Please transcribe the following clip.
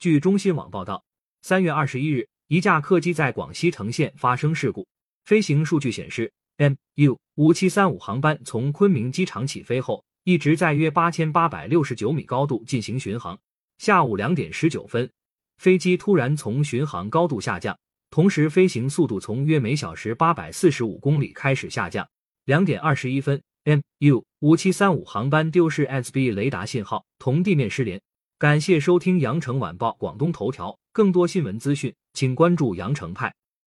据中新网报道，三月二十一日，一架客机在广西成县发生事故。飞行数据显示，MU 五七三五航班从昆明机场起飞后，一直在约八千八百六十九米高度进行巡航。下午两点十九分，飞机突然从巡航高度下降，同时飞行速度从约每小时八百四十五公里开始下降。两点二十一分，MU 五七三五航班丢失 SB 雷达信号，同地面失联。感谢收听羊城晚报广东头条，更多新闻资讯，请关注羊城派。